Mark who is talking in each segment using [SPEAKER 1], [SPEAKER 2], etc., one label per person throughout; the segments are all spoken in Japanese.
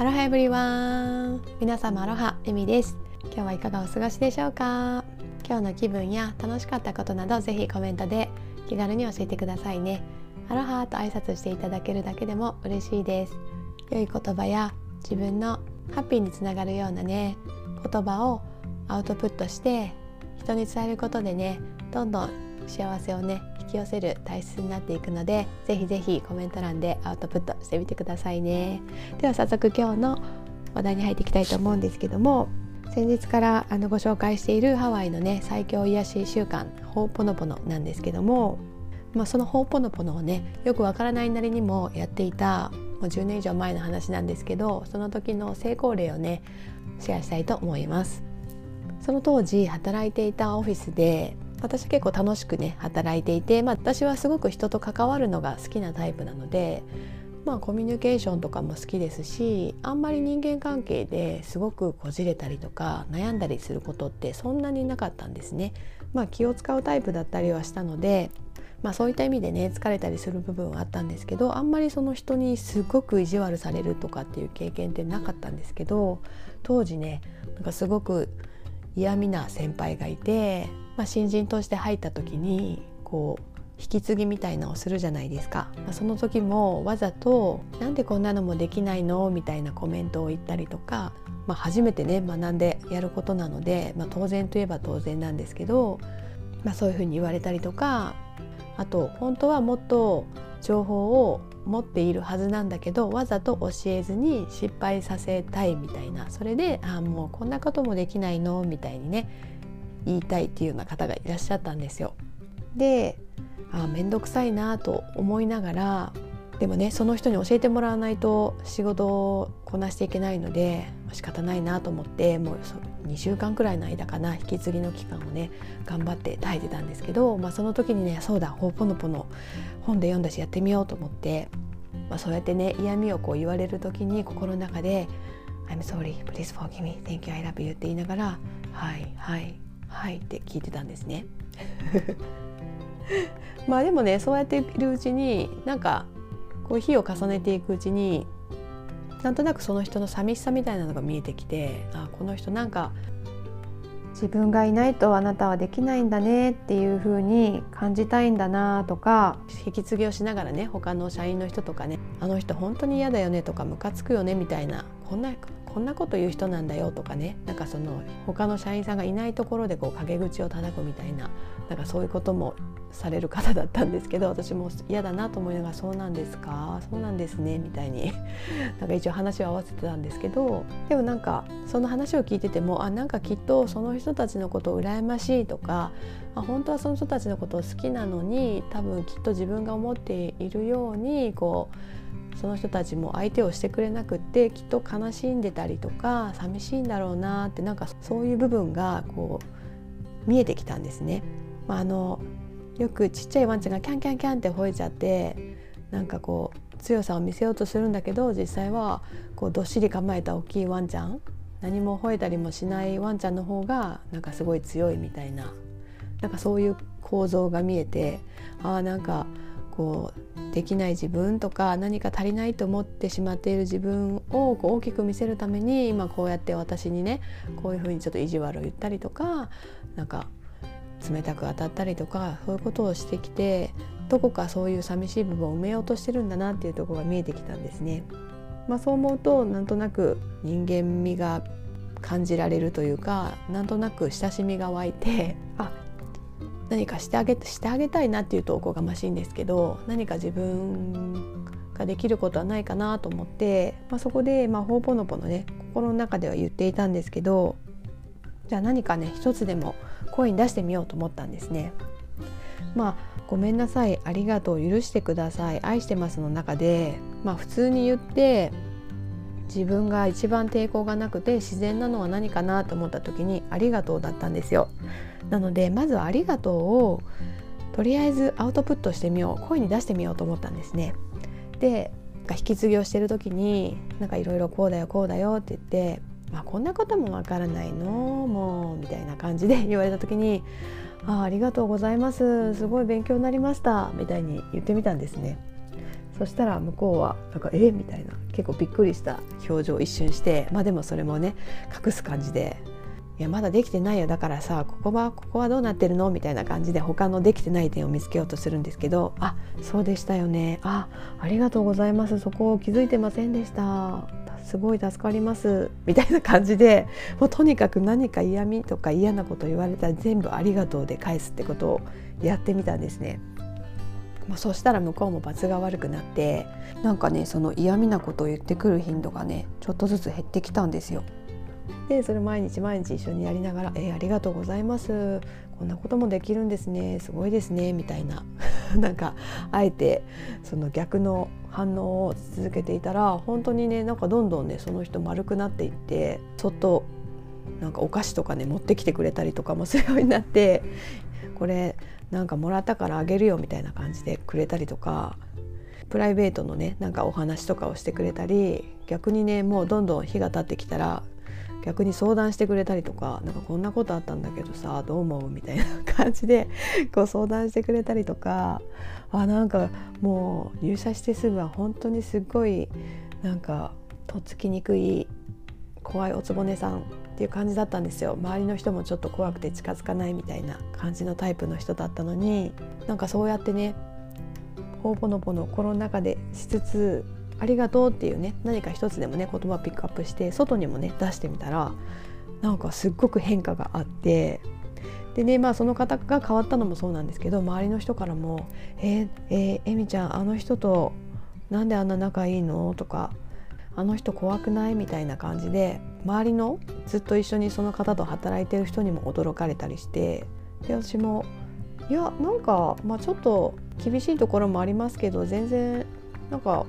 [SPEAKER 1] アロハエブリワン。皆様アロハエミです。今日はいかがお過ごしでしょうか？今日の気分や楽しかったことなどぜひコメントで気軽に教えてくださいね。アロハと挨拶していただけるだけでも嬉しいです。良い言葉や自分のハッピーにつながるようなね言葉をアウトプットして人に伝えることでねどんどん幸せをね引き寄せる体質になっていくのでぜひぜひコメント欄でアウトプットしてみてくださいね。では早速今日の話題に入っていきたいと思うんですけども先日からあのご紹介しているハワイのね最強癒し習慣ホーポノポノなんですけども、まあ、そのホーポノポノをねよくわからないなりにもやっていたもう10年以上前の話なんですけどその時の成功例をねシェアしたいと思います。その当時働いていたオフィスで私結構楽しくね働いていて、まあ、私はすごく人と関わるのが好きなタイプなので、まあ、コミュニケーションとかも好きですしあんまり人間関係ですごくこじれたりとか悩んだりすることってそんなになかったんですね。まあ、気を使うタイプだったりはしたのでまあ、そういった意味でね疲れたりする部分はあったんですけどあんまりその人にすごく意地悪されるとかっていう経験ってなかったんですけど当時ねなんかすごく嫌味な先輩がいて、まあ、新人として入った時にこう引き継ぎみたいなのをするじゃないですか、まあ、その時もわざと「なんでこんなのもできないの?」みたいなコメントを言ったりとか、まあ、初めてね学んでやることなので、まあ、当然といえば当然なんですけど、まあ、そういうふうに言われたりとかあと本当はもっと情報を持っているはずなんだけどわざと教えずに失敗させたいみたいな。それであもうこんなこともできないの？みたいにね言いたいっていうような方がいらっしゃったんですよ。であ面倒くさいなと思いながらでもねその人に教えてもらわないと仕事をこなしていけないので仕方ないなと思ってもう2週間くらいの間かな引き継ぎの期間をね頑張って耐えてたんですけど、まあ、その時にねそうだほぽのぽの本で読んだしやってみようと思って、まあ、そうやってね嫌味をこう言われる時に心の中で「I'm sorry please forgive me thank you I love you」って言いながら「はいはいはい」って聞いてたんですね。まあでもねそうやっているうちになんかこう日を重ねていくうちになんとなくその人の寂しさみたいなのが見えてきてあこの人なんか自分がいないとあなたはできないんだねっていう風に感じたいんだなとか引き継ぎをしながらね他の社員の人とかねあの人本当に嫌だよねとかムカつくよねみたいなこんなこんなこと言う人なんだよとかね。なんかその他の社員さんがいないところでこう陰口を叩くみたいな。なんかそういうこともされる方だったんですけど私も嫌だなと思いながら「そうなんですか？そうなんですね」みたいに。なんか一応話を合わせてたんですけどでもなんかその話を聞いててもあなんかきっとその人たちのことを羨ましいとかあ本当はその人たちのことを好きなのに多分きっと自分が思っているようにこうその人たちも相手をしてくれなくってきっと悲しんでたりとか寂しいんだろうなってなんかそういう部分がこう見えてきたんですね。まあ、あのよくちっちゃいワンちゃんがキャンキャンキャンって吠えちゃってなんかこう強さを見せようとするんだけど実際はこうどっしり構えた大きいワンちゃん何も吠えたりもしないワンちゃんの方がなんかすごい強いみたいななんかそういう構造が見えてああなんかこうできない自分とか何か足りないと思ってしまっている自分をこう大きく見せるために今こうやって私にねこういうふうにちょっと意地悪を言ったりとかなんか冷たく当たったりとかそういうことをしてきてどこかそういう寂しい部分を埋めようとしてるんだなっていうとこが見えてきたんですね。まあ、そう思うとなんとなく人間味が感じられるというかなんとなく親しみが湧いてあ何かしてあげしてあげたいなっていうとおこがましいんですけど何か自分ができることはないかなと思って、まあ、そこで、まあ、ほうぽのぽのね心の中では言っていたんですけどじゃあ何かね一つでも声に出してみようと思ったんですね。まあごめんなさいありがとう許してください愛してますの中でまあ普通に言って自分が一番抵抗がなくて自然なのは何かなと思った時にありがとうだったんですよ。なのでまずはありがとうをとりあえずアウトプットしてみよう声に出してみようと思ったんですね。で引き継ぎをしてる時になんかいろいろこうだよこうだよって言ってまあ、こんなこともわからないのもうみたいな感じで言われた時に「あありがとうございますすごい勉強になりました」みたいに言ってみたんですね。そしたら向こうはなんか「えみたいな結構びっくりした表情を一瞬してまあでもそれもね隠す感じでいやまだできてないよ。だからさここはここはどうなってるの？みたいな感じで他のできてない点を見つけようとするんですけどあそうでしたよね。あありがとうございます。そこを気づいてませんでした。すごい助かります。みたいな感じでもうとにかく何か嫌味とか嫌なこと言われたら全部ありがとうで返すってことをやってみたんですね。まあ、そしたら向こうも罰が悪くなってなんかねその嫌味なことを言ってくる頻度がねちょっとずつ減ってきたんですよ。でそれ毎日毎日一緒にやりながら「えー、ありがとうございます。こんなこともできるんですね。すごいですね」みたいな。なんかあえてその逆の反応を続けていたら本当にねなんかどんどんねその人丸くなっていってちょっとなんかお菓子とかね持ってきてくれたりとかもするようになってこれなんかもらったからあげるよみたいな感じでくれたりとかプライベートのねなんかお話とかをしてくれたり逆にねもうどんどん日が経ってきたら逆に相談してくれたりとかなんかこんなことあったんだけどさどう思うみたいな感じでこう相談してくれたりとかあなんかもう入社してすぐは本当にすごいなんかとっつきにくい怖いおつぼねさんっていう感じだったんですよ。周りの人もちょっと怖くて近づかないみたいな感じのタイプの人だったのになんかそうやってねほぼのぼの心の中でしつつありがとうっていうね何か一つでもね言葉をピックアップして外にもね出してみたらなんかすっごく変化があってでねまあその方が変わったのもそうなんですけど周りの人からも「えー、えー、えみちゃんあの人となんであんな仲いいの?」とか「あの人怖くない?」みたいな感じで周りのずっと一緒にその方と働いてる人にも驚かれたりしてで私もいやなんか、まあ、ちょっと厳しいところもありますけど全然なんか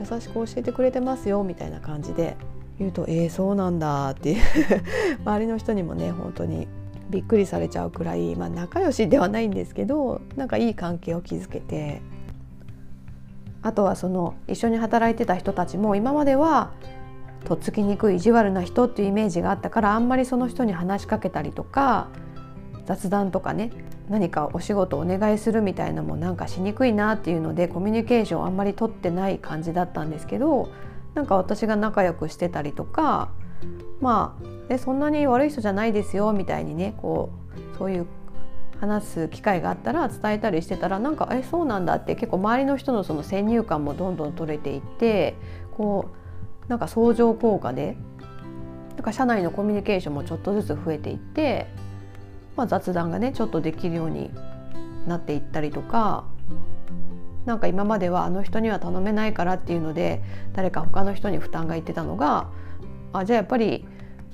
[SPEAKER 1] 優しく教えてくれてますよみたいな感じで言うと「えー、そうなんだ」っていう。周りの人にもね本当にびっくりされちゃうくらい、まあ、仲良しではないんですけどなんかいい関係を築けて。あとはその一緒に働いてた人たちも今まではとっつきにくい意地悪な人っていうイメージがあったからあんまりその人に話しかけたりとか雑談とかね何かお仕事お願いするみたいなのもなんかしにくいなっていうのでコミュニケーションあんまり取ってない感じだったんですけどなんか私が仲良くしてたりとかまあそんなに悪い人じゃないですよみたいにねこうそういう話す機会があったら伝えたりしてたらなんか「えそうなんだ」って結構周りの人のその先入観もどんどん取れていってこうなんか相乗効果でなんか社内のコミュニケーションもちょっとずつ増えていってまあ、雑談がねちょっとできるようになっていったりとかなんか今まではあの人には頼めないからっていうので誰か他の人に負担がいってたのがあじゃあやっぱり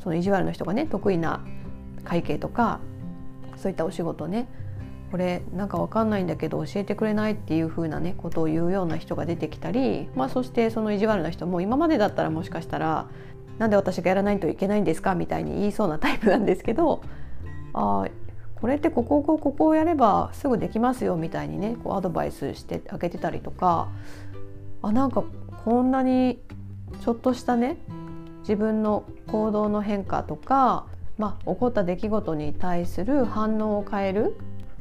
[SPEAKER 1] その意地悪の人がね得意な会計とかそういったお仕事ねこれなんか分かんないんだけど教えてくれないっていう風なねことを言うような人が出てきたり、まあ、そしてその意地悪な人も今までだったらもしかしたらなんで私がやらないといけないんですか？みたいに言いそうなタイプなんですけどあこれってこここここをやればすぐできますよみたいにねこうアドバイスしてあげてたりとかあなんかこんなにちょっとしたね自分の行動の変化とか、まあ、起こった出来事に対する反応を変える、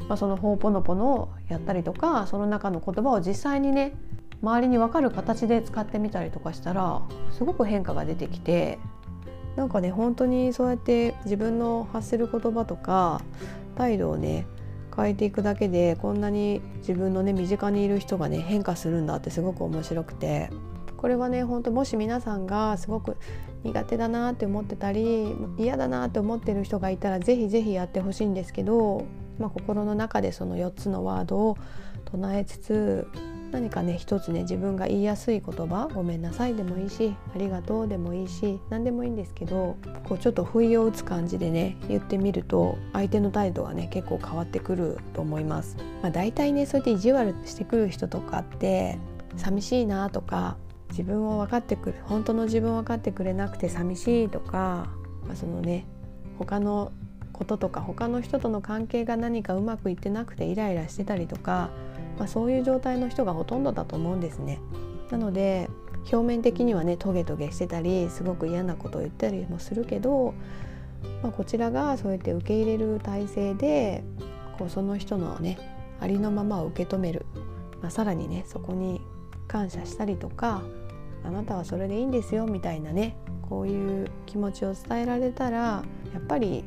[SPEAKER 1] まあ、その「ほうぽのぽの」をやったりとかその中の言葉を実際にね周りに分かる形で使ってみたりとかしたらすごく変化が出てきてなんかね本当にそうやって自分の発する言葉とか態度をね変えていくだけでこんなに自分のね身近にいる人がね変化するんだってすごく面白くてこれはね本当もし皆さんがすごく苦手だなって思ってたり嫌だなって思ってる人がいたら是非是非やってほしいんですけど、まあ、心の中でその4つのワードを唱えつつ何かね一つね自分が言いやすい言葉「ごめんなさい」でもいいし「ありがとう」でもいいし何でもいいんですけどこうちょっと不意を打つ感じでね言ってみると相手の態度はね結構変わってくると思います。まあ、大体ねそうやって意地悪してくる人とかって寂しいなとか自分を分かってくる本当の自分を分かってくれなくて寂しいとか、まあ、そのね他のこととか他の人との関係が何かうまくいってなくてイライラしてたりとかまあ、そういう状態の人がほとんどだと思うんですね。なので表面的にはねトゲトゲしてたりすごく嫌なことを言ったりもするけど、まあ、こちらがそうやって受け入れる体制でこうその人のねありのままを受け止める、まあ、さらにねそこに感謝したりとかあなたはそれでいいんですよみたいなねこういう気持ちを伝えられたらやっぱり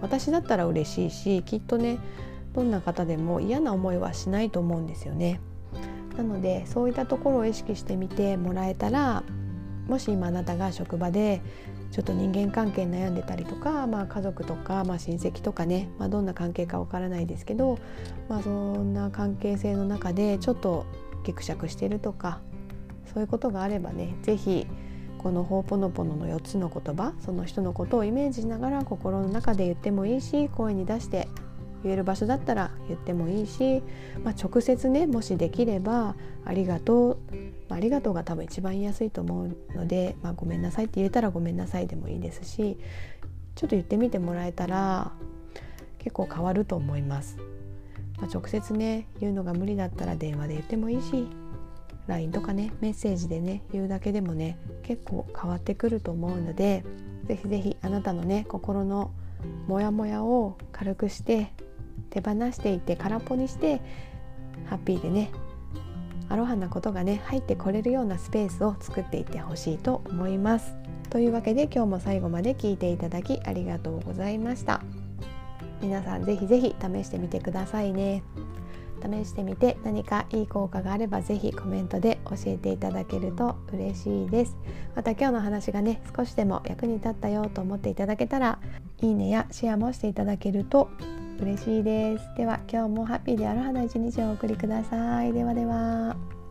[SPEAKER 1] 私だったら嬉しいしきっとねどんな方でも嫌な思いはしないと思うんですよね。なのでそういったところを意識してみてもらえたらもし今あなたが職場でちょっと人間関係悩んでたりとか、まあ、家族とか、まあ、親戚とかね、まあ、どんな関係かわからないですけど、まあ、そんな関係性の中でちょっとぎくしゃくしてるとかそういうことがあればね是非この「ほうぽのぽの」の4つの言葉その人のことをイメージしながら心の中で言ってもいいし声に出して言える場所だったら言ってもいいし、まあ、直接ねもしできれば「ありがとう」まあ、ありがとうが多分一番言いやすいと思うので、まあ、ごめんなさいって言えたらごめんなさいでもいいですしちょっと言ってみてもらえたら結構変わると思います。まあ、直接ね言うのが無理だったら電話で言ってもいいし LINE とかねメッセージでね言うだけでもね結構変わってくると思うので是非是非あなたのね心のモヤモヤを軽くして手放していって空っぽにしてハッピーでねアロハなことがね入ってこれるようなスペースを作っていってほしいと思います。というわけで今日も最後まで聞いていただきありがとうございました。皆さんぜひぜひ試してみてくださいね。試してみて何かいい効果があればぜひコメントで教えていただけると嬉しいです。また今日の話がね少しでも役に立ったよと思っていただけたらいいねやシェアもしていただけると嬉しいです。では今日もハッピーでアロハな一日をお送りください。ではでは。